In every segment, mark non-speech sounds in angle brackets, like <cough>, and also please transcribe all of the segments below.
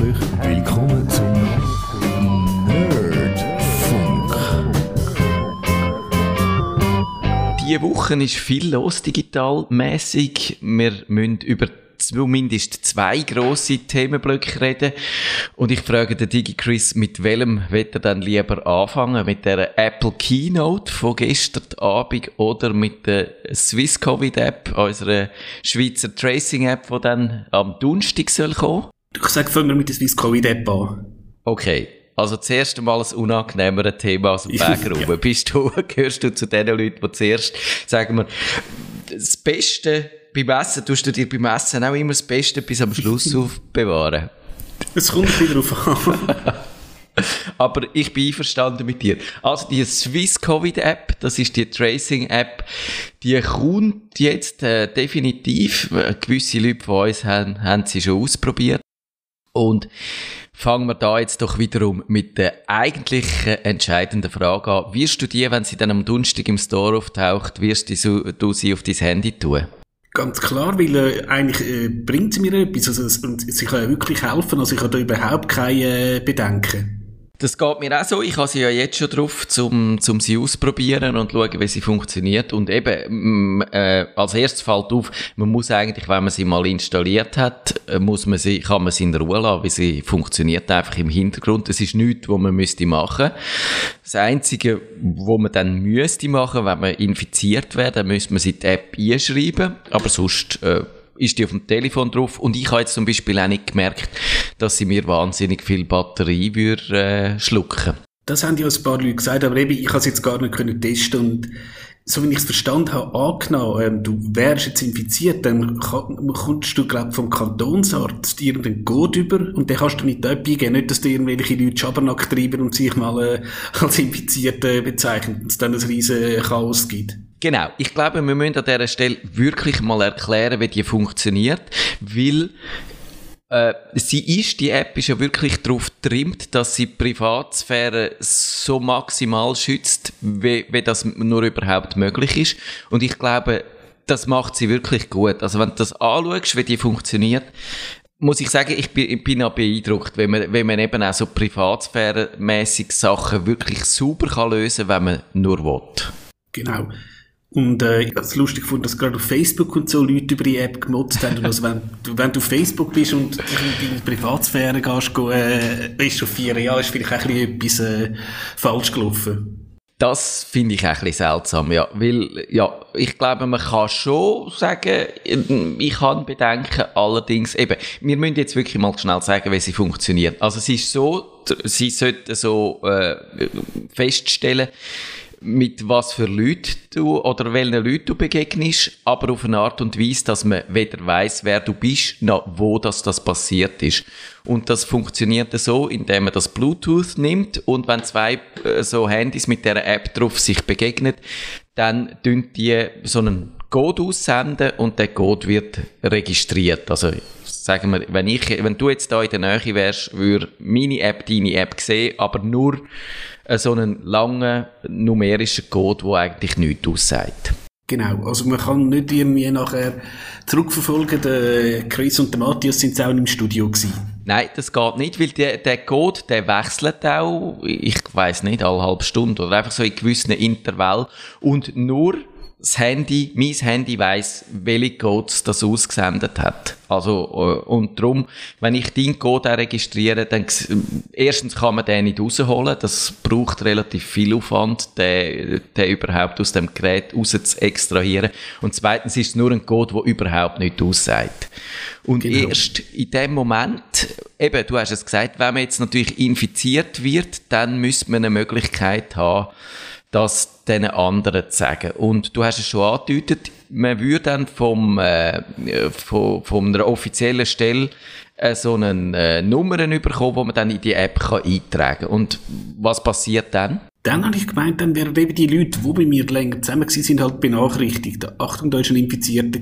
herzlich willkommen zum Nerdfunk. Diese Woche ist viel los digital. Wir müssen über zumindest zwei grosse Themenblöcke reden. Und ich frage den DigiChris, mit welchem wird er dann lieber anfangen? Mit der Apple Keynote von gestern Abend oder mit der Swiss Covid App, unserer Schweizer Tracing App, die dann am Donnerstag soll? Ich sage, fangen wir mit der Swiss Covid App an. Okay. Also zuerst einmal ein unangenehmeres Thema aus dem Weg <laughs> rum. Bist du, <laughs> gehörst du zu den Leuten, die zuerst, sagen wir, das Beste beim Essen, tust du dir beim Essen auch immer das Beste bis am Schluss <laughs> aufbewahren? Es kommt wieder drauf an. Aber ich bin einverstanden mit dir. Also die Swiss Covid App, das ist die Tracing App, die kommt jetzt äh, definitiv. Äh, gewisse Leute von uns haben, haben sie schon ausprobiert. Und fangen wir da jetzt doch wiederum mit der eigentlichen entscheidenden Frage an. Wirst du die, wenn sie dann am Donnerstag im Store auftaucht, wirst du, sie auf dein Handy tun? Ganz klar, weil äh, eigentlich äh, bringt sie mir etwas also, und sie kann wirklich helfen. Also ich habe da überhaupt keine äh, Bedenken. Das geht mir auch so. Ich habe sie ja jetzt schon drauf, zum, zum sie ausprobieren und schauen, wie sie funktioniert. Und eben, äh, als erstes fällt auf, man muss eigentlich, wenn man sie mal installiert hat, äh, muss man sie, kann man sie in Ruhe lassen, weil sie funktioniert einfach im Hintergrund. Es ist nichts, was man müsste machen. Das Einzige, wo man dann müsste machen, wenn man infiziert wäre, dann müsste man sie die App einschreiben. Aber sonst, äh, ist die auf dem Telefon drauf und ich habe jetzt zum Beispiel auch nicht gemerkt, dass sie mir wahnsinnig viel Batterie würde, äh, schlucken. Das haben ja ein paar Leute gesagt, aber eben, ich habe es jetzt gar nicht können testen und so wie ich es verstanden habe, angenommen, ähm, du wärst jetzt infiziert, dann kommst du, glaube vom Kantonsarzt irgendeinen Code über und den kannst du nicht eingeben. Nicht, dass da irgendwelche Leute Schabernack treiben und sich mal äh, als Infizierte bezeichnen und es dann ein riesen Chaos gibt. Genau. Ich glaube, wir müssen an dieser Stelle wirklich mal erklären, wie die funktioniert, weil äh, sie ist, die App ist ja wirklich darauf getrimmt, dass sie die Privatsphäre so maximal schützt, wie, wie das nur überhaupt möglich ist. Und ich glaube, das macht sie wirklich gut. Also wenn du das anschaust, wie die funktioniert, muss ich sagen, ich bin, ich bin auch beeindruckt, wenn man, wenn man eben auch so privatsphäremäßig Sachen wirklich super kann lösen, wenn man nur will. Genau. Und äh, ich habe es lustig gefunden, dass gerade auf Facebook und so Leute über die App gemotzt haben. Und also wenn, du, wenn du auf Facebook bist und in deine Privatsphäre gehst, go, äh, echauffieren, ja, ist vielleicht auch ein bisschen etwas äh, falsch gelaufen. Das finde ich auch ein bisschen seltsam, ja. Weil, ja, ich glaube, man kann schon sagen, ich kann bedenken, allerdings eben, wir müssen jetzt wirklich mal schnell sagen, wie sie funktioniert. Also, sie ist so, sie sollte so äh, feststellen, mit was für Leuten du oder welchen Leuten du begegnest, aber auf eine Art und Weise, dass man weder weiß, wer du bist, noch wo das, das passiert ist. Und das funktioniert so, indem man das Bluetooth nimmt und wenn zwei äh, so Handys mit der App drauf sich begegnen, dann tun die so einen Code aussenden und der Code wird registriert. Also sagen wir, wenn ich, wenn du jetzt da in der Nähe wärst, würde meine App deine App sehen, aber nur so einen langen numerischen Code, der eigentlich nichts aussagt. Genau, also man kann nicht irgendwie nachher zurückverfolgen, der Chris und der Matthias sind auch im Studio gewesen. Nein, das geht nicht, weil der, der Code, der wechselt auch, ich weiß nicht, alle halbe Stunde oder einfach so in gewissen Intervall und nur das Handy, mein Handy weiss, welche Codes das ausgesendet hat. Also, äh, und darum, wenn ich deinen Code registriere, dann, erstens kann man den nicht rausholen, das braucht relativ viel Aufwand, den, den überhaupt aus dem Gerät raus zu extrahieren. Und zweitens ist es nur ein Code, der überhaupt nicht aussagt. Und Genau. erst in dem Moment, eben, du hast es gesagt, wenn man jetzt natürlich infiziert wird, dann müsste man eine Möglichkeit haben, das den anderen zu sagen. Und du hast es schon angedeutet, man würde dann vom, äh, von, von einer offiziellen Stelle äh, so eine äh, Nummern bekommen, wo man dann in die App kann eintragen kann. Und was passiert dann? Dann habe ich gemeint, dann wären eben die Leute, die bei mir länger zusammen gewesen sind, halt benachrichtigt. Achtung, da ist ein Infizierter.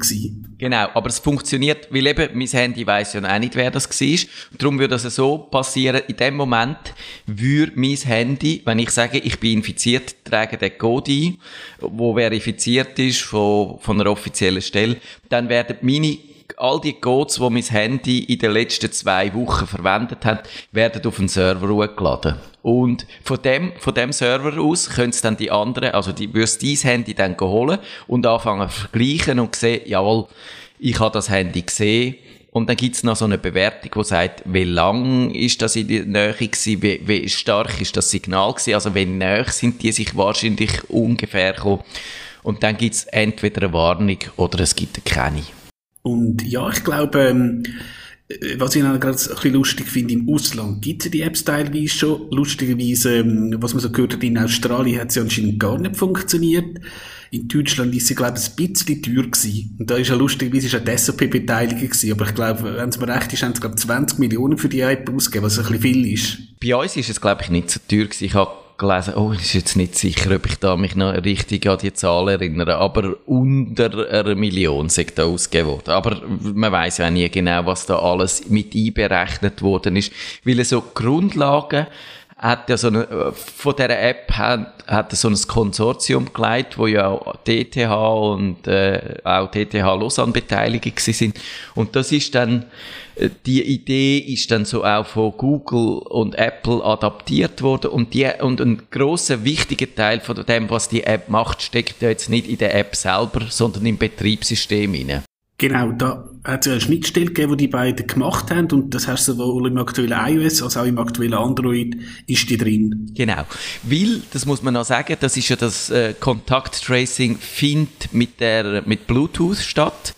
Genau, aber es funktioniert, weil eben mein Handy weiss ja auch nicht, wer das war. Darum würde es so passieren, in dem Moment würde mein Handy, wenn ich sage, ich bin infiziert, trage den Code ein, wo verifiziert ist von, von einer offiziellen Stelle, dann werden meine all die Codes, die mein Handy in den letzten zwei Wochen verwendet hat, werden auf den Server hochgeladen. Und von dem, von dem Server aus können es dann die anderen, also die, wirst dein Handy dann holen und anfangen zu vergleichen und sehen, jawohl, ich habe das Handy gesehen, und dann gibt's noch so eine Bewertung, die sagt, wie lang ist das in der Nähe gewesen, wie, wie stark ist das Signal gewesen, also wie näher sind die sich wahrscheinlich ungefähr gekommen. Und dann gibt's entweder eine Warnung oder es gibt keine. Und ja, ich glaube, ähm, was ich gerade ein bisschen lustig finde, im Ausland gibt es die Apps teilweise schon. Lustigerweise, ähm, was man so gehört hat, in Australien hat sie anscheinend gar nicht funktioniert. In Deutschland ist sie, glaube ich, ein bisschen teuer gewesen. Und da ist ja lustigerweise ist auch die SAP beteiligt gewesen. Aber ich glaube, wenn es mir recht ist, haben sie, glaube ich, 20 Millionen für die App ausgegeben, was ein bisschen viel ist. Bei uns ist es, glaube ich, nicht so teuer gewesen. Ich habe gelesen, oh, bin jetzt nicht sicher, ob ich da mich noch richtig an die Zahl erinnere, aber unter einer Million sind da ausgegeben worden. Aber man weiß ja nie genau, was da alles mit einberechnet worden ist, weil so Grundlagen hat ja so eine, von dieser App hat, hat so ein Konsortium geleitet, wo ja auch DTH und äh, auch DTH Lausanne beteiligt sind. Und das ist dann, die Idee ist dann so auch von Google und Apple adaptiert worden und die, und ein großer wichtiger Teil von dem, was die App macht, steckt ja jetzt nicht in der App selber, sondern im Betriebssystem hinein. Genau, da hat es ja eine Schnittstelle gegeben, die die beiden gemacht haben und das heißt sowohl im aktuellen iOS als auch im aktuellen Android ist die drin. Genau, weil, das muss man noch sagen, das ist ja das äh, Kontakt-Tracing findet mit, der, mit Bluetooth statt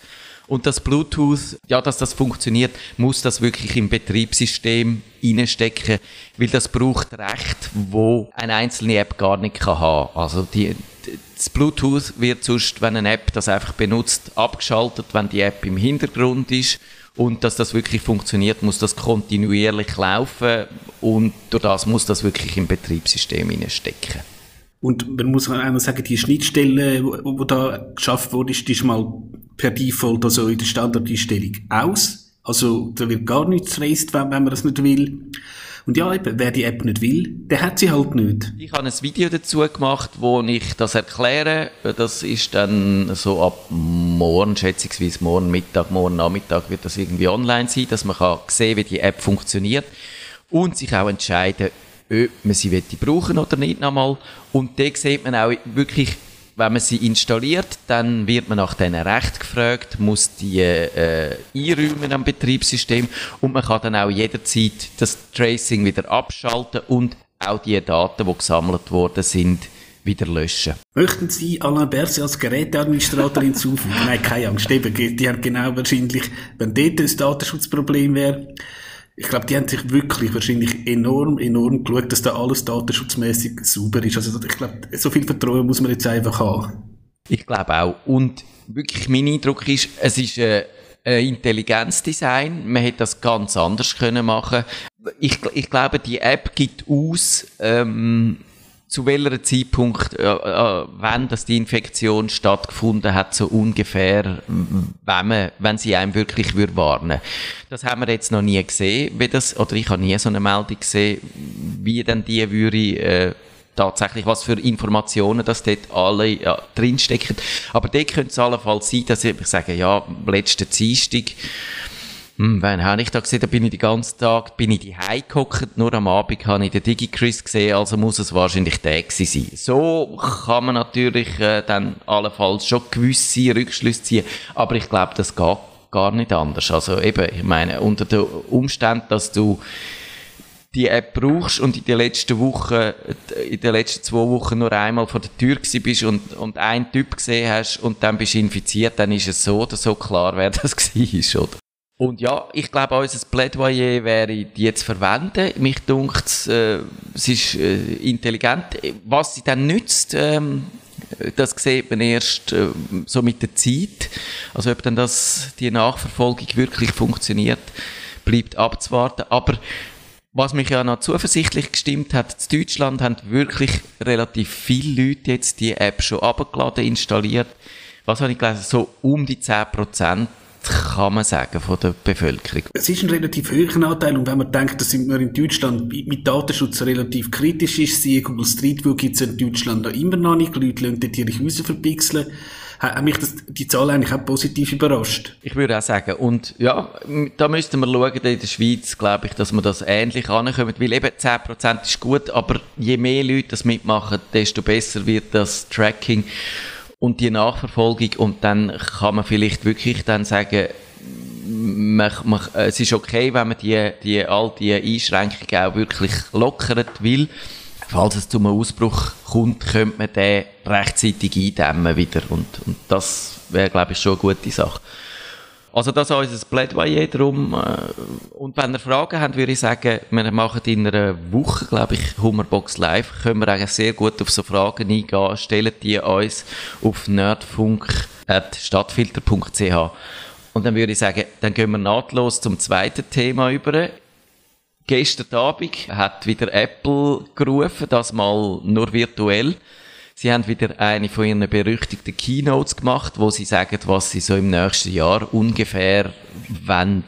und das Bluetooth, ja, dass das funktioniert, muss das wirklich im Betriebssystem reinstecken, weil das braucht Recht, wo eine einzelne App gar nicht kann haben. Also die, das Bluetooth wird sonst, wenn eine App das einfach benutzt, abgeschaltet, wenn die App im Hintergrund ist. Und dass das wirklich funktioniert, muss das kontinuierlich laufen und durch das muss das wirklich im Betriebssystem stecken. Und man muss einmal sagen, die Schnittstelle, wo da geschafft wurde, ist, die ist mal per Default also in der Standardeinstellung aus. Also da wird gar nichts traced, wenn, wenn man das nicht will. Und ja, eben, wer die App nicht will, der hat sie halt nicht. Ich habe ein Video dazu gemacht, wo ich das erkläre. Das ist dann so ab morgen, schätzungsweise morgen Mittag, morgen Nachmittag wird das irgendwie online sein, dass man kann sehen, wie die App funktioniert und sich auch entscheiden, ob man sie brauchen oder nicht nochmal. Und da sieht man auch wirklich wenn man sie installiert, dann wird man nach diesen Recht gefragt, muss die äh, einräumen am Betriebssystem und man kann dann auch jederzeit das Tracing wieder abschalten und auch die Daten, die gesammelt worden sind, wieder löschen. Möchten Sie Alain Berset als Geräteadministrator hinzufügen? Nein, keine Angst. Eben, die haben genau wahrscheinlich, wenn dort ein Datenschutzproblem wäre, ich glaube, die haben sich wirklich wahrscheinlich enorm, enorm geschaut, dass da alles datenschutzmäßig sauber ist. Also ich glaube, so viel Vertrauen muss man jetzt einfach haben. Ich glaube auch. Und wirklich mein Eindruck ist, es ist äh, ein Intelligenzdesign. Man hätte das ganz anders können machen. Ich, ich glaube, die App gibt aus, ähm, zu welchem Zeitpunkt, äh, äh, wenn das die Infektion stattgefunden hat, so ungefähr, wenn, man, wenn sie einem wirklich würde warnen Das haben wir jetzt noch nie gesehen, wie das, oder ich habe nie so eine Meldung gesehen, wie denn die würde, äh, tatsächlich, was für Informationen das dort alle ja, drinstecken. Aber dort könnte es allenfalls sein, dass ich, ich sage, ja, letzten Dienstag, hm, wann habe ich da gesehen? Da bin ich den ganzen Tag, bin ich die gehockt, nur am Abend habe ich den DigiChris gesehen, also muss es wahrscheinlich der sein. So kann man natürlich äh, dann allenfalls schon gewisse Rückschlüsse ziehen, aber ich glaube, das geht gar nicht anders. Also eben, ich meine, unter den Umständen, dass du die App brauchst und in den letzten Wochen, in den letzten zwei Wochen nur einmal vor der Tür gewesen bist und, und einen Typ gesehen hast und dann bist du infiziert, dann ist es so oder so klar, wer <laughs> das war, oder? Und ja, ich glaube, unser Plädoyer wäre, die jetzt verwenden. Mich dunkt äh, es ist äh, intelligent. Was sie dann nützt, ähm, das sieht man erst äh, so mit der Zeit. Also ob dann das, die Nachverfolgung wirklich funktioniert, bleibt abzuwarten. Aber was mich ja noch zuversichtlich gestimmt hat, in Deutschland haben wirklich relativ viele Leute jetzt die App schon abgeladen, installiert. Was habe ich gelesen? So um die 10 Prozent kann man sagen, von der Bevölkerung. Es ist ein relativ hoher Anteil und wenn man denkt, dass wir in Deutschland mit Datenschutz relativ kritisch ist, siehe Google Street View gibt es in Deutschland noch immer noch nicht, die Leute lassen dort ihre Häuser verpixeln hat mich das, die Zahl eigentlich auch positiv überrascht. Ich würde auch sagen, und ja, da müssten wir schauen, in der Schweiz, glaube ich, dass wir das ähnlich ankommen, weil eben 10% ist gut, aber je mehr Leute das mitmachen, desto besser wird das Tracking und die Nachverfolgung und dann kann man vielleicht wirklich dann sagen, man, man, es ist okay, wenn man die, die, all die Einschränkungen auch wirklich lockert will. Falls es zu einem Ausbruch kommt, könnte man den rechtzeitig eindämmen wieder und, und das wäre, glaube ich, schon eine gute Sache. Also das ist unser Plädoyer drum. Äh, und wenn ihr Fragen habt, würde ich sagen, wir machen in einer Woche, glaube ich, Hummerbox Live. Können wir eigentlich sehr gut auf so Fragen eingehen. Stellen die uns auf nerdfunk.stadtfilter.ch Und dann würde ich sagen, dann gehen wir nahtlos zum zweiten Thema über. Gestern Abend hat wieder Apple gerufen, das mal nur virtuell. Sie haben wieder eine von ihren berüchtigten Keynotes gemacht, wo sie sagen, was sie so im nächsten Jahr ungefähr wollen,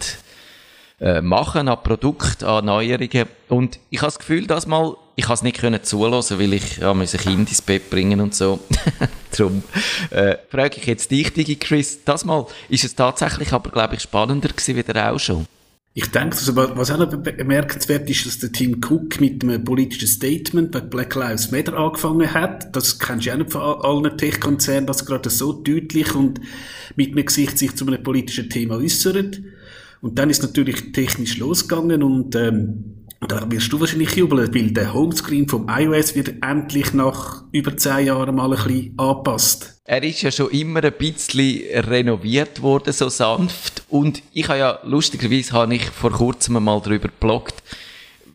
äh, machen an Produkt, an Neuerungen. Und ich habe das Gefühl, dass mal, ich habe es nicht können zulassen, weil ich ja, ein Kind ins Bett bringen und so. <laughs> Darum äh, frage ich jetzt dich, Digi Chris, das mal ist es tatsächlich aber, glaube ich, spannender gewesen wie der auch schon. Ich denke, also, was auch noch bemerkenswert ist, dass der Tim Cook mit einem politischen Statement bei Black Lives Matter angefangen hat. Das kennst du ja nicht von allen Tech-Konzernen, dass er gerade so deutlich und mit einem Gesicht sich zu einem politischen Thema äußert. Und dann ist natürlich technisch losgegangen und ähm, da wirst du wahrscheinlich jubeln, weil der Homescreen vom iOS wird endlich nach über zehn Jahren mal ein bisschen angepasst. Er ist ja schon immer ein bisschen renoviert worden, so sanft. Und ich habe ja, lustigerweise habe ich vor kurzem mal darüber gebloggt,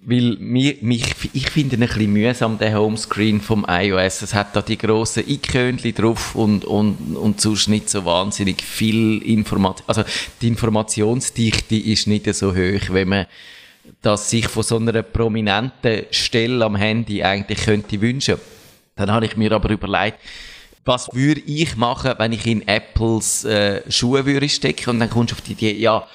weil mich, mich, ich finde ein bisschen mühsam, der Homescreen vom iOS. Es hat da die grossen Ikönchen drauf und, und, und sonst nicht so wahnsinnig viel Information. Also, die Informationsdichte ist nicht so hoch, wenn man das sich von so einer prominenten Stelle am Handy eigentlich könnte wünschen. Dann habe ich mir aber überlegt, was würde ich machen, wenn ich in Apples äh, Schuhe würde stecken? Und dann kommst du auf die Idee, ja,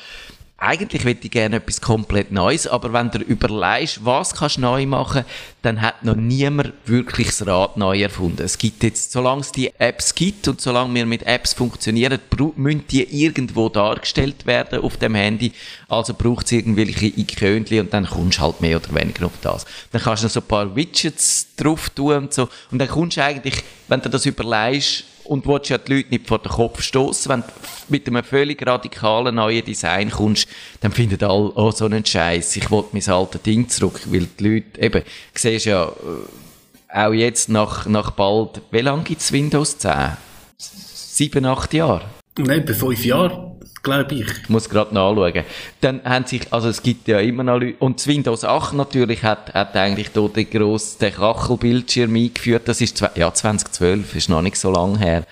eigentlich hätte ich gerne etwas komplett Neues, aber wenn du überlegst, was kannst du neu machen, dann hat noch niemand wirklich das Rad neu erfunden. Es gibt jetzt, solange es die Apps gibt und solange wir mit Apps funktionieren, müssen die irgendwo dargestellt werden auf dem Handy. Also braucht es irgendwelche Ikönchen und dann kommst du halt mehr oder weniger auf das. Dann kannst du noch so ein paar Widgets drauf tun und so. Und dann kommst du eigentlich, wenn du das überlegst, und willst ja die Leute nicht vor den Kopf stoßen. Wenn du mit einem völlig radikalen neuen Design kommst, dann finden alle, oh, so einen Scheiß, ich will mein altes Ding zurück, weil die Leute, eben, du siehst ja, äh, auch jetzt nach, nach bald, wie lange gibt es Windows 10? Sieben, acht Jahre? Nein, bei fünf Jahren glaube ich. Ich muss gerade nachschauen. Dann haben sich, also es gibt ja immer noch Leute, und das Windows 8 natürlich hat, hat eigentlich dort den grossen, Kachelbildschirm eingeführt. Das ist, ja, 2012, ist noch nicht so lange her.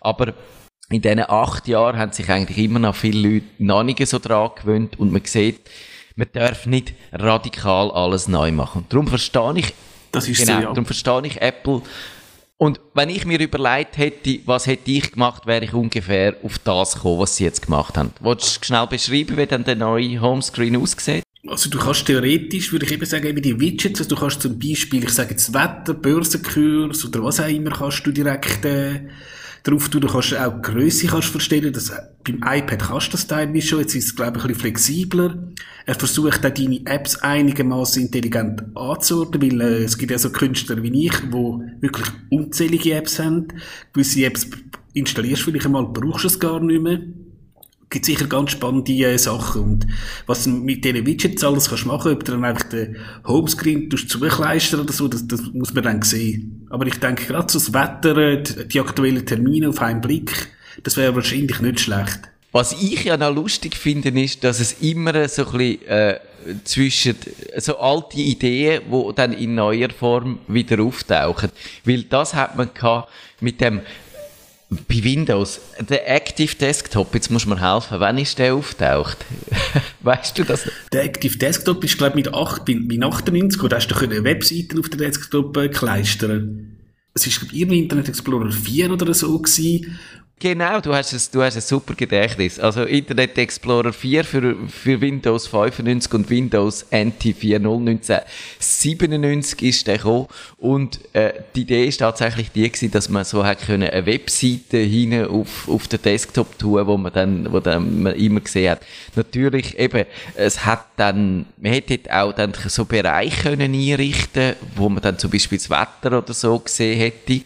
Aber in diesen acht Jahren haben sich eigentlich immer noch viele Leute noch nicht so dran gewöhnt und man sieht, man darf nicht radikal alles neu machen. Darum verstehe ich, das ist genau, so, ja. darum verstehe ich Apple und wenn ich mir überlegt hätte, was hätte ich gemacht, wäre ich ungefähr auf das gekommen, was sie jetzt gemacht haben. Wolltest du schnell beschreiben, wie dann der neue Homescreen aussieht? Also du kannst theoretisch, würde ich eben sagen, eben die Widgets, also du kannst zum Beispiel, ich sage jetzt Wetter, Börsenkurs oder was auch immer, kannst du direkt äh, drauf tun. Du kannst auch die Grösse kannst verstellen. Das, beim iPad kannst du das teilweise schon. Jetzt ist es, glaube ich, ein bisschen flexibler. Er versucht auch deine Apps einigermaßen intelligent anzuordnen, weil äh, es gibt ja so Künstler wie ich, die wirklich unzählige Apps haben. Gewisse Apps installierst du vielleicht einmal, brauchst du es gar nicht mehr gibt sicher ganz spannende äh, Sachen. Und was du mit diesen Widgets alles kannst machen, ob du dann einfach den Homescreen zukleistern oder so, das, das muss man dann sehen. Aber ich denke, gerade so das Wetter, äh, die, die aktuellen Termine auf einen Blick, das wäre wahrscheinlich nicht schlecht. Was ich ja noch lustig finde, ist, dass es immer so ein bisschen, äh, zwischen so alte Ideen, die dann in neuer Form wieder auftauchen. Weil das hat man gehabt mit dem bei Windows, der Active Desktop, jetzt muss man helfen, wann ist der auftaucht? <laughs> weißt du das? Der Active Desktop ist, glaube ich, mit, 8, mit 98, oder hast du eine Webseite auf der Desktop äh, kleistern. Es war, glaube ich, Internet Explorer 4 oder so gewesen. Genau, du hast, ein, du hast ein super Gedächtnis. Also Internet Explorer 4 für, für Windows 95 und Windows NT 4.0 1997 ist der gekommen. Und äh, die Idee ist tatsächlich die gewesen, dass man so hat können eine Webseite hinein auf, auf den Desktop tun, wo man dann, wo dann man immer gesehen hat. Natürlich eben, es hat dann, man hätte auch dann so Bereiche können einrichten, wo man dann zum Beispiel das Wetter oder so gesehen hätte.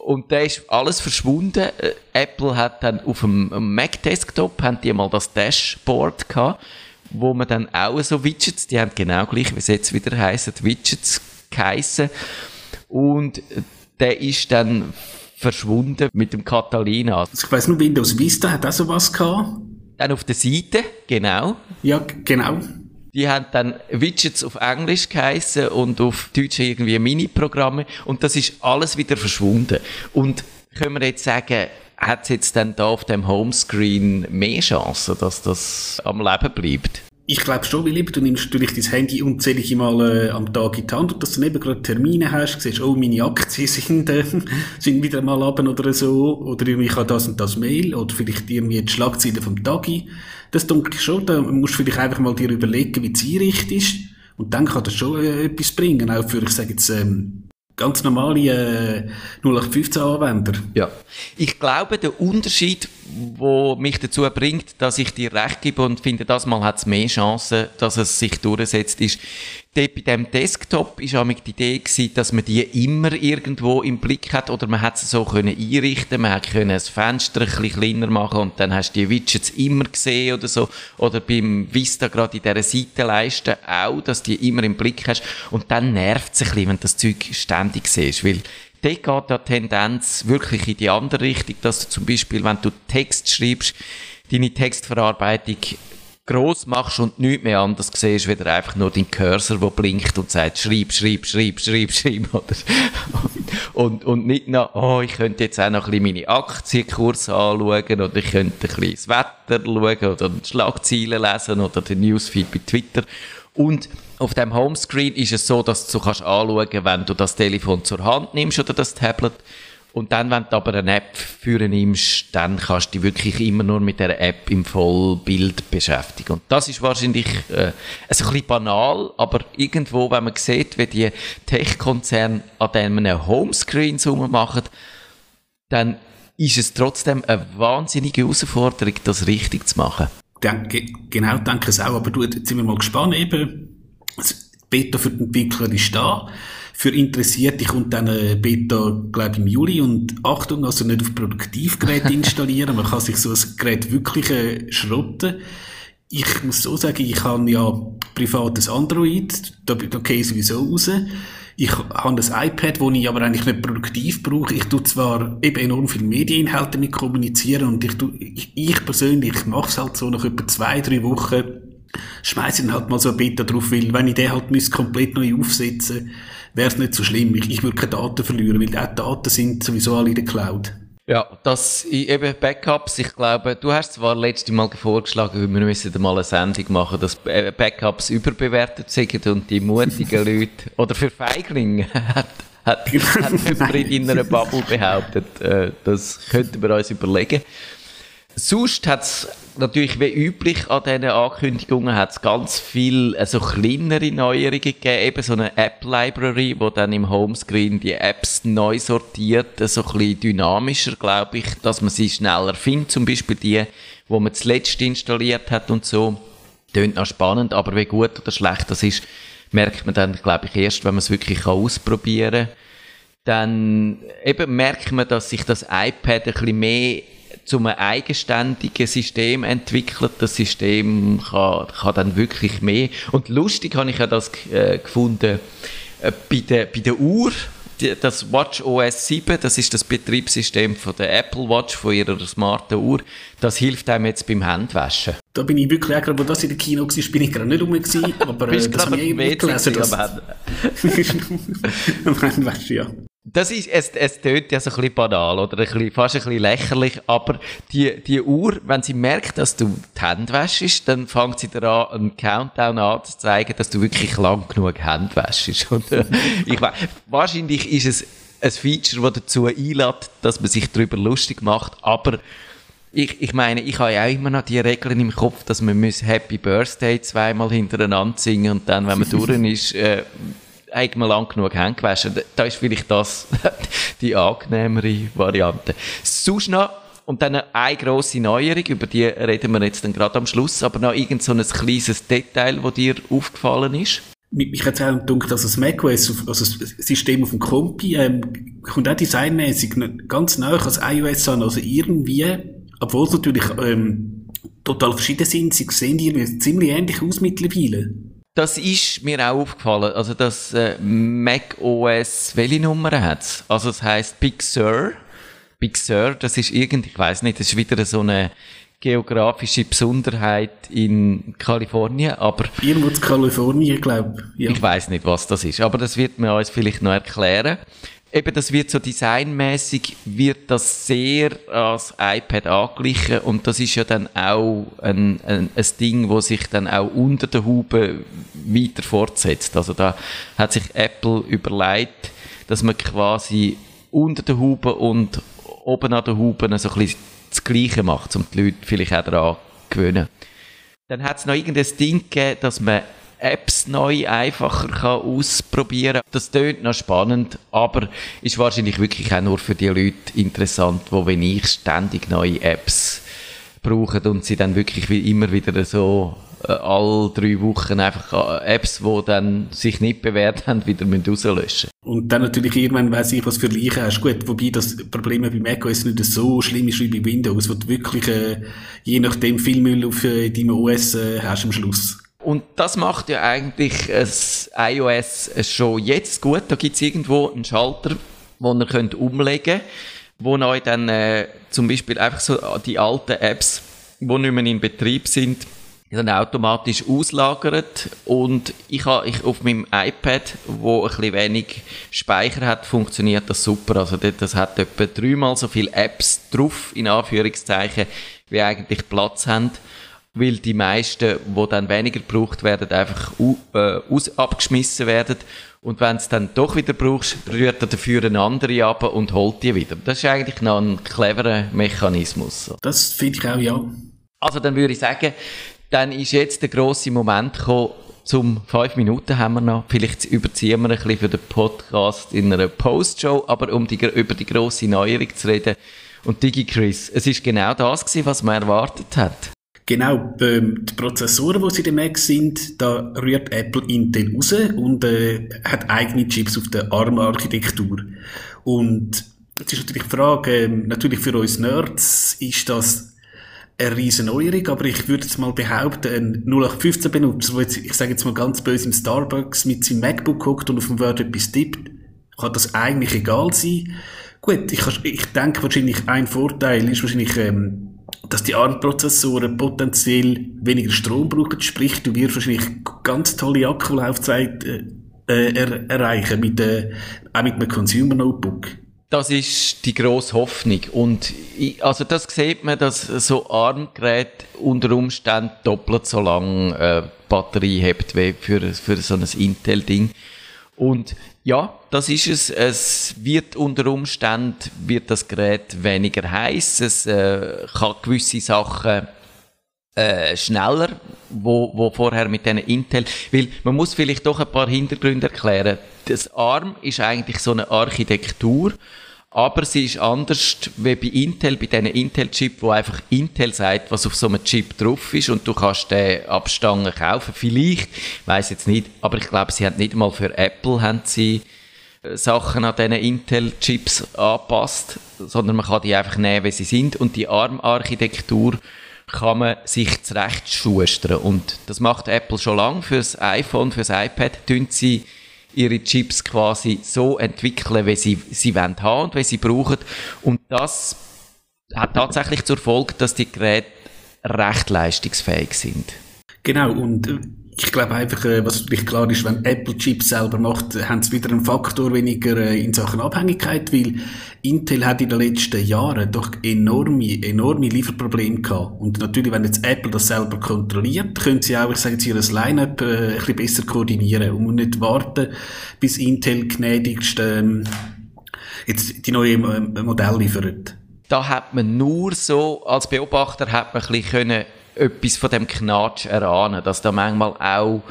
Und da ist alles verschwunden. Äh, Apple hat dann auf dem Mac Desktop, haben die mal das Dashboard gehabt, wo man dann auch so Widgets, die haben genau gleich, wie es jetzt wieder heißen, Widgets geheissen. Und der ist dann verschwunden mit dem Catalina. Also ich weiss nur, Windows Vista hat auch sowas gehabt. Dann auf der Seite, genau. Ja, genau. Die haben dann Widgets auf Englisch geheissen und auf Deutsch irgendwie Mini-Programme und das ist alles wieder verschwunden. Und können wir jetzt sagen, hat es jetzt dann da auf dem Homescreen mehr Chancen, dass das am Leben bleibt? Ich glaube schon, wie lieber, du nimmst natürlich dein Handy unzählige Mal äh, am Tag in die Hand und dass du eben gerade Termine hast, siehst, oh, meine Aktien <laughs> sind, äh, sind wieder mal ab oder so, oder ich habe das und das Mail, oder vielleicht irgendwie die Schlagzeilen vom Tagi. Das denke ich schon, da musst du vielleicht einfach mal dir überlegen, wie die Einrichtung ist, und dann kann das schon äh, etwas bringen, auch für, ich sage jetzt, ähm, ganz normale äh, 0815-Anwender. Ja. Ich glaube, der Unterschied, wo mich dazu bringt, dass ich dir recht gebe und finde, das mal hat es mehr Chancen, dass es sich durchsetzt, ist, dort bei dem Desktop ist auch die Idee gewesen, dass man die immer irgendwo im Blick hat oder man hat sie so können einrichten, man hat können das Fenster ein bisschen kleiner machen und dann hast du die Widgets immer gesehen oder so. Oder beim Vista gerade in dieser Seitenleiste auch, dass die immer im Blick hast. Und dann nervt es ein bisschen, wenn du das Zeug ständig siehst, weil dort geht die Tendenz wirklich in die andere Richtung, dass du zum Beispiel, wenn du Text schreibst, deine Textverarbeitung gross machst und nichts mehr anders siehst, wieder einfach nur dein Cursor, der blinkt und sagt, schreib, schreib, schreib, schreib, schreib, <laughs> oder? und, und nicht noch, oh, ich könnte jetzt auch noch ein bisschen meine Aktienkurs anschauen, oder ich könnte ein bisschen das Wetter schauen, oder Schlagzeilen lesen, oder den Newsfeed bei Twitter. Und auf dem Homescreen ist es so, dass du kannst anschauen, wenn du das Telefon zur Hand nimmst oder das Tablet. Und dann, wenn du aber eine App führen nimmst, dann kannst du dich wirklich immer nur mit der App im Vollbild beschäftigen. Und das ist wahrscheinlich äh, ein bisschen banal, aber irgendwo, wenn man sieht, wie die Tech-Konzerne an einem Homescreen machen, dann ist es trotzdem eine wahnsinnige Herausforderung, das richtig zu machen. Genau, denke es auch. Aber du, jetzt sind wir mal gespannt eben. Das Beta für den Entwickler ist da. Für Interessierte kommt dann ein Beta, glaube ich, im Juli. Und Achtung, also nicht auf Produktivgerät <laughs> installieren. Man kann sich so ein Gerät wirklich äh, schrotten. Ich muss so sagen, ich habe ja privates Android. Da, gehe ich sowieso raus. Ich habe ein iPad, das ich aber eigentlich nicht produktiv brauche. Ich tue zwar eben enorm viele Medieninhalte mit kommunizieren und ich, tue, ich, ich persönlich mache es halt so nach etwa zwei, drei Wochen, schmeiße dann halt mal so ein Beta drauf, weil wenn ich den halt müsste komplett neu aufsetzen wäre es nicht so schlimm. Ich, ich würde keine Daten verlieren, weil auch Daten sind sowieso alle in der Cloud. Ja, das eben Backups, ich glaube, du hast zwar letztes Mal vorgeschlagen, wir müssen mal eine Sendung machen, dass Backups überbewertet sind und die mutigen <laughs> Leute, oder für Feiglinge, <laughs> hat, hat, hat <laughs> in einer Bubble behauptet, äh, das könnten wir uns überlegen. Sonst hat es natürlich wie üblich an diesen Ankündigungen hat es ganz viel also kleinere Neuerungen gegeben, eben so eine App-Library, wo dann im Homescreen die Apps neu sortiert, so ein bisschen dynamischer, glaube ich, dass man sie schneller findet, zum Beispiel die, wo man zuletzt installiert hat und so. Tönt noch spannend, aber wie gut oder schlecht das ist, merkt man dann, glaube ich, erst, wenn man es wirklich ausprobieren kann. Dann eben merkt man, dass sich das iPad ein bisschen mehr zum eigenständigen System entwickelt. Das System kann, kann dann wirklich mehr. Und lustig habe ich ja das äh, gefunden äh, bei, der, bei der Uhr. Die, das Watch OS 7, das ist das Betriebssystem von der Apple Watch, von ihrer smarten Uhr. Das hilft einem jetzt beim Handwaschen. Da bin ich wirklich, gerade wo das in der Kino war, bin ich gerade nicht rum gewesen, aber <laughs> äh, das habe ich gelesen. Das, <laughs> am Handwaschen, ja. Das ist, es, es tönt ja so ein bisschen banal oder ein bisschen, fast ein bisschen lächerlich, aber die, die Uhr, wenn sie merkt, dass du die Hände wäschst, dann fängt sie daran, einen Countdown anzuzeigen, dass du wirklich lang genug Hände wäschst. <laughs> Und, äh, ich weiß, wahrscheinlich ist es ein Feature, das dazu einlädt, dass man sich darüber lustig macht, aber ich, ich meine, ich habe ja auch immer noch die Regeln im Kopf, dass man muss Happy Birthday zweimal hintereinander singen und dann, wenn man durch <laughs> ist, äh, hat man lang genug Hände gewaschen. Da ist vielleicht das <laughs> die angenehmere Variante. Sonst noch, und dann eine grosse Neuerung, über die reden wir jetzt dann gerade am Schluss, aber noch irgend so ein kleines Detail, das dir aufgefallen ist? Mich hat es auch gedacht, dass das macOS, also das System auf dem Kompi, ähm, kommt auch designmäßig ganz nah als iOS an, also irgendwie, obwohl es natürlich ähm, total verschieden sind, sie sehen irgendwie ziemlich ähnlich aus mittlerweile. Das ist mir auch aufgefallen. Also, das äh, Mac OS, welche Nummer hat? Also, es heisst Big Sur. Big Sur, das ist irgendwie, ich weiß nicht, das ist wieder so eine geografische Besonderheit in Kalifornien, aber... Irgendwo in Kalifornien, glaube ich. Ja. Ich weiß nicht, was das ist, aber das wird man uns vielleicht noch erklären eben, das wird so designmäßig wird das sehr als iPad angeglichen und das ist ja dann auch ein, ein, ein Ding, wo sich dann auch unter der Haube weiter fortsetzt. Also da hat sich Apple überlegt, dass man quasi unter der Haube und oben an der Haube so ein bisschen das Gleiche macht, um die Leute vielleicht auch daran zu gewöhnen. Dann hat es noch irgendein Ding gegeben, dass man Apps neu einfacher kann ausprobieren Das tönt noch spannend, aber ist wahrscheinlich wirklich auch nur für die Leute interessant, wo wenn ich ständig neue Apps brauchen und sie dann wirklich wie immer wieder so äh, all drei Wochen einfach äh, Apps, die dann sich nicht bewährt <laughs> haben, wieder rauslöschen Und dann natürlich irgendwann weiss ich, was für Leichen hast. Gut, wobei das Problem bei macOS nicht so schlimm ist wie bei Windows, wo du wirklich äh, je nachdem viel Müll auf äh, deinem OS äh, hast am Schluss. Und das macht ja eigentlich das iOS schon jetzt gut. Da gibt es irgendwo einen Schalter, wo ihr könnt umlegen könnt, wo euch dann äh, zum Beispiel einfach so die alten Apps, die nicht mehr in Betrieb sind, dann automatisch auslagert und ich habe ich auf meinem iPad, wo ein bisschen wenig Speicher hat, funktioniert das super. Also das hat etwa dreimal so viele Apps drauf, in Anführungszeichen, wie eigentlich Platz haben weil die meisten, die dann weniger gebraucht werden, einfach äh, aus, abgeschmissen werden. Und wenn es dann doch wieder brauchst, rührt er dafür eine andere ab und holt die wieder. Das ist eigentlich noch ein cleverer Mechanismus. Das finde ich auch, ja. Also dann würde ich sagen, dann ist jetzt der grosse Moment gekommen, zum fünf Minuten haben wir noch. Vielleicht überziehen wir ein bisschen für den Podcast in einer Postshow, aber um die, über die grosse Neuerung zu reden. Und DigiChris, es ist genau das gewesen, was man erwartet hat. Genau, ähm, die Prozessoren, die sie in den Mac sind, da rührt Apple Intel raus und äh, hat eigene Chips auf der ARM-Architektur. Und jetzt ist natürlich die Frage, äh, natürlich für uns Nerds ist das eine riesen Neuerung, aber ich würde jetzt mal behaupten, ein 0815-Benutzer, der jetzt, ich sage jetzt mal ganz böse, im Starbucks mit seinem MacBook guckt und auf dem Word etwas tippt, kann das eigentlich egal sein. Gut, ich, ich denke wahrscheinlich ein Vorteil ist wahrscheinlich, ähm, dass die ARM-Prozessoren potenziell weniger Strom brauchen, sprich, du wirst wahrscheinlich ganz tolle Akkulaufzeit äh, äh, er erreichen, mit, äh, auch mit einem Consumer-Notebook. Das ist die grosse Hoffnung. Und ich, also das sieht man, dass so ARM-Geräte unter Umständen doppelt so lange äh, Batterie hat wie für, für so ein Intel-Ding. Und ja, das ist es. Es wird unter Umständen wird das Gerät weniger heiß. Es äh, kann gewisse Sachen äh, schneller, wo, wo vorher mit diesen Intel, weil man muss vielleicht doch ein paar Hintergründe erklären. Das ARM ist eigentlich so eine Architektur, aber sie ist anders wie bei Intel, bei diesen Intel-Chip, wo einfach Intel sagt, was auf so einem Chip drauf ist und du kannst den Abstangen kaufen. Vielleicht, weiß jetzt nicht, aber ich glaube, sie haben nicht mal für Apple haben sie äh, Sachen an diesen Intel-Chips angepasst, sondern man kann die einfach nehmen, wie sie sind und die ARM-Architektur kann man sich zurechtschustern und das macht Apple schon lange fürs iPhone, fürs iPad, tun sie ihre Chips quasi so entwickeln, wie sie sie wollen haben und wie sie brauchen. Und das hat tatsächlich zur Folge, dass die Geräte recht leistungsfähig sind. Genau, und äh, ich glaube einfach, äh, was natürlich klar ist, wenn Apple Chips selber macht, haben sie wieder einen Faktor weniger äh, in Sachen Abhängigkeit, weil Intel hat in den letzten Jahren doch enorme, enorme Lieferprobleme gehabt. Und natürlich, wenn jetzt Apple das selber kontrolliert, können sie auch, ich sage jetzt, ihr Line-Up äh, ein bisschen besser koordinieren und nicht warten, bis Intel gnädigst ähm, jetzt die neuen äh, Modelle liefern? Da hat man nur so, als Beobachter hat man ein bisschen können, etwas von dem Knatsch erahnen, dass da manchmal auch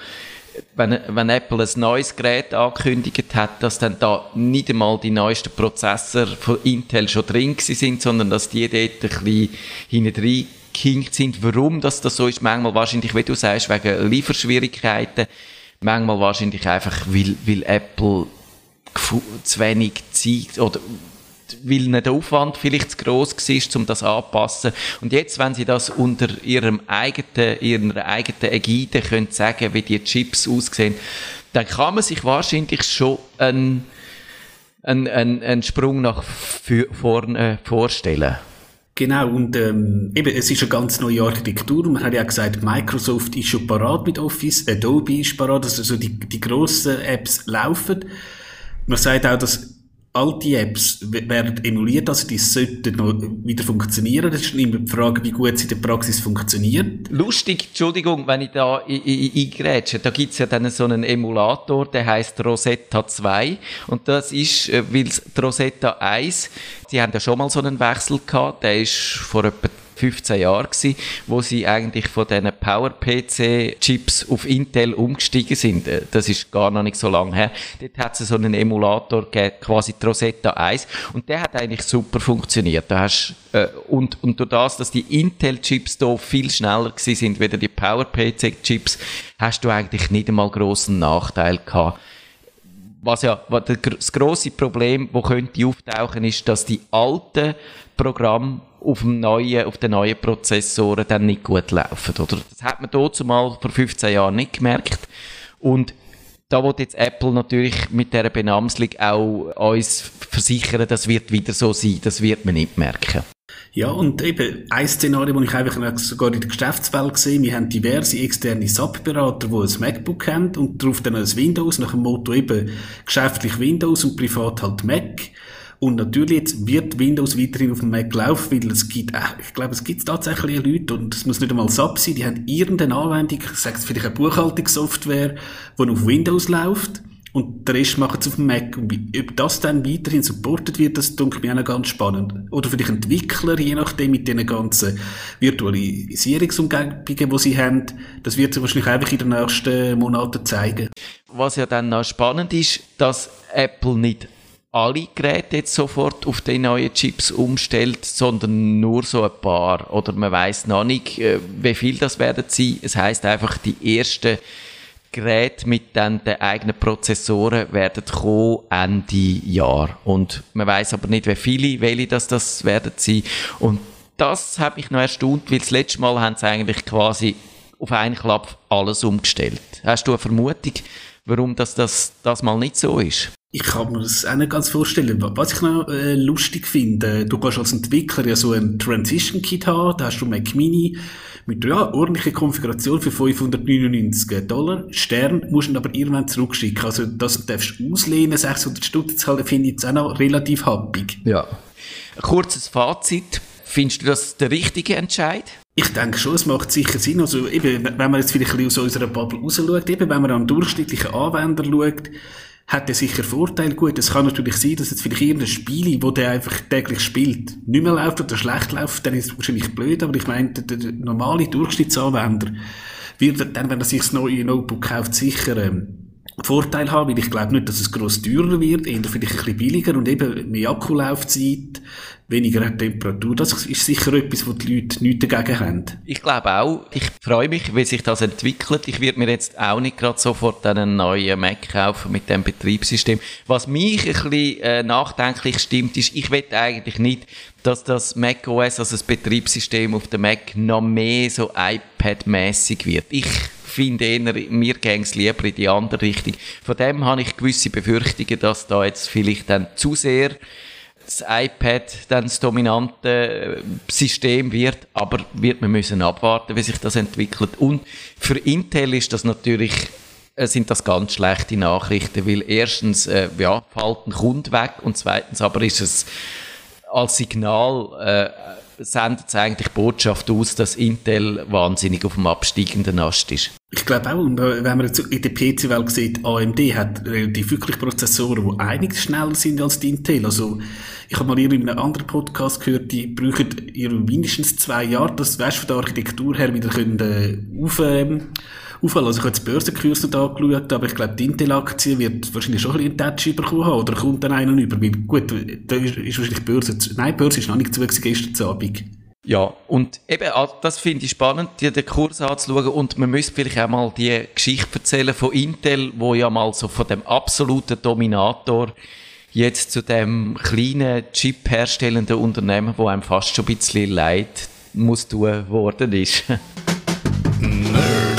wenn, wenn Apple ein neues Gerät angekündigt hat, dass dann da nicht einmal die neuesten Prozessor von Intel schon drin sind, sondern dass die dort ein bisschen hinten gehinkt sind. Warum das, das so ist, manchmal wahrscheinlich, wie du sagst, wegen Lieferschwierigkeiten, manchmal wahrscheinlich einfach, weil, weil Apple zu wenig Zeit oder weil nicht der Aufwand vielleicht zu gross war, um das anzupassen. Und jetzt, wenn sie das unter ihrem eigenen, ihrer eigenen Ägide können sagen, wie die Chips aussehen, dann kann man sich wahrscheinlich schon einen, einen, einen, einen Sprung nach vorne vorstellen. Genau, und ähm, eben, es ist eine ganz neue Architektur. Man hat ja gesagt, Microsoft ist schon parat mit Office, Adobe ist parat, also die, die grossen Apps laufen. Man sagt auch, dass alte Apps werden emuliert, also die sollten noch wieder funktionieren. Das ist immer die Frage, wie gut sie in der Praxis funktioniert. Lustig, Entschuldigung, wenn ich da eingrätsche, da gibt's ja dann so einen Emulator, der heißt Rosetta 2 und das ist, äh, weil Rosetta 1, sie haben ja schon mal so einen Wechsel gehabt, der ist vor etwa 15 Jahre gewesen, wo sie eigentlich von diesen Power-PC-Chips auf Intel umgestiegen sind. Äh, das ist gar noch nicht so lange her. Dort hat es so einen Emulator gegeben, quasi die Rosetta 1 und der hat eigentlich super funktioniert. Da hast, äh, und, und durch das, dass die Intel-Chips da viel schneller gewesen sind, wie die Power-PC-Chips, hast du eigentlich nicht einmal grossen Nachteil gehabt was ja das große Problem, wo könnte auftauchen, ist, dass die alten Programme auf, dem neuen, auf den neuen Prozessoren dann nicht gut laufen. Oder? Das hat man dort mal vor 15 Jahren nicht gemerkt. Und da wird jetzt Apple natürlich mit dieser Benamslung auch uns versichern, das wird wieder so sein. Das wird man nicht merken. Ja, und eben ein Szenario, das ich einfach sogar in der Geschäftswelt sehe, wir haben diverse externe SAP-Berater, die ein MacBook haben und darauf dann ein Windows, nach dem Motto eben geschäftlich Windows und privat halt Mac. Und natürlich jetzt wird Windows weiterhin auf dem Mac laufen, weil es gibt, äh, ich glaube, es gibt tatsächlich Leute, und es muss nicht einmal SAP sein, die haben irgendeine Anwendung, sage es vielleicht eine Buchhaltungssoftware, die auf Windows läuft. Und der Rest macht es auf dem Mac. Und ob das dann weiterhin supportet wird, das denke ich auch noch ganz spannend. Oder vielleicht Entwickler, je nachdem, mit den ganzen Virtualisierungsumgebungen, die sie haben. Das wird sich wahrscheinlich einfach in den nächsten Monaten zeigen. Was ja dann noch spannend ist, dass Apple nicht alle Geräte jetzt sofort auf die neuen Chips umstellt, sondern nur so ein paar. Oder man weiß noch nicht, äh, wie viel das werden sein. Es heißt einfach, die ersten Geräte mit dann den eigenen Prozessoren werden kommen Ende Jahr. Und man weiß aber nicht, wie viele, welche das, das werden sein. Und das hat mich noch erstaunt, weil das letzte Mal haben sie eigentlich quasi auf einen Klapp alles umgestellt. Hast du eine Vermutung, warum das, das, das mal nicht so ist? Ich kann mir das auch nicht ganz vorstellen. Was ich noch äh, lustig finde, du kannst als Entwickler ja so ein Transition Kit haben, da hast du Mac Mini mit ja, ordentlicher Konfiguration für 599 Dollar. Stern musst du aber irgendwann zurückschicken. Also das darfst du auslehnen, 600 Stutz zahlen, finde ich jetzt auch noch relativ happig. Ja. Kurzes Fazit. Findest du das der richtige Entscheid? Ich denke schon, es macht sicher Sinn. Also eben, wenn man jetzt vielleicht ein bisschen aus unserer Bubble raus schaut, eben wenn man an durchschnittlichen Anwender schaut, hat er sicher Vorteil. Gut, es kann natürlich sein, dass jetzt vielleicht irgendein Spiel, wo der einfach täglich spielt, nicht mehr läuft oder schlecht läuft, dann ist es wahrscheinlich blöd, aber ich meine, der, der normale Durchschnittsanwender wird dann, wenn er sich das neue Notebook kauft, sicher ähm, Vorteil haben, weil ich glaube nicht, dass es gross teurer wird, eher vielleicht ein bisschen billiger und eben mehr Akkulaufzeit, weniger Temperatur. Das ist sicher etwas, wo die Leute nichts dagegen haben. Ich glaube auch. Ich freue mich, wie sich das entwickelt. Ich werde mir jetzt auch nicht gerade sofort einen neuen Mac kaufen mit dem Betriebssystem. Was mich ein bisschen äh, nachdenklich stimmt, ist, ich will eigentlich nicht, dass das Mac OS, also das Betriebssystem auf dem Mac, noch mehr so iPad-mäßig wird. Ich finde eher, mir gäng's es lieber in die andere Richtung. Von dem habe ich gewisse Befürchtungen, dass da jetzt vielleicht dann zu sehr das iPad dann das dominante äh, System wird, aber wird man müssen abwarten, wie sich das entwickelt. Und für Intel ist das natürlich äh, sind das ganz schlechte Nachrichten, weil erstens äh, ja, fällt ein Kunde weg und zweitens aber ist es als Signal äh, sendet es eigentlich Botschaft aus, dass Intel wahnsinnig auf dem absteigenden Ast ist. Ich glaube auch, wenn man jetzt in der PC-Welt sieht, AMD hat relativ wirklich Prozessoren, die einiges schneller sind als die Intel. Also, ich habe mal in einem anderen Podcast gehört, die brauchen mindestens zwei Jahre, das weißt von der Architektur her wieder können, äh, auf, ähm, aufhören. Also ich habe jetzt Börsenkurs nicht angeschaut, aber ich glaube, die Intel-Aktie wird wahrscheinlich schon ein bisschen einen Touch bekommen haben, oder kommt dann einer über, weil gut, da ist, ist wahrscheinlich Börse, nein, Börse ist noch nicht zu gestern Abend. Ja, und eben, ah, das finde ich spannend, den Kurs anzuschauen und man müsste vielleicht auch mal die Geschichte erzählen von Intel, wo ja mal so von dem absoluten Dominator jetzt zu dem kleinen Chip herstellenden Unternehmen, wo einem fast schon ein bisschen leid muss tun worden ist. Nerdfunk.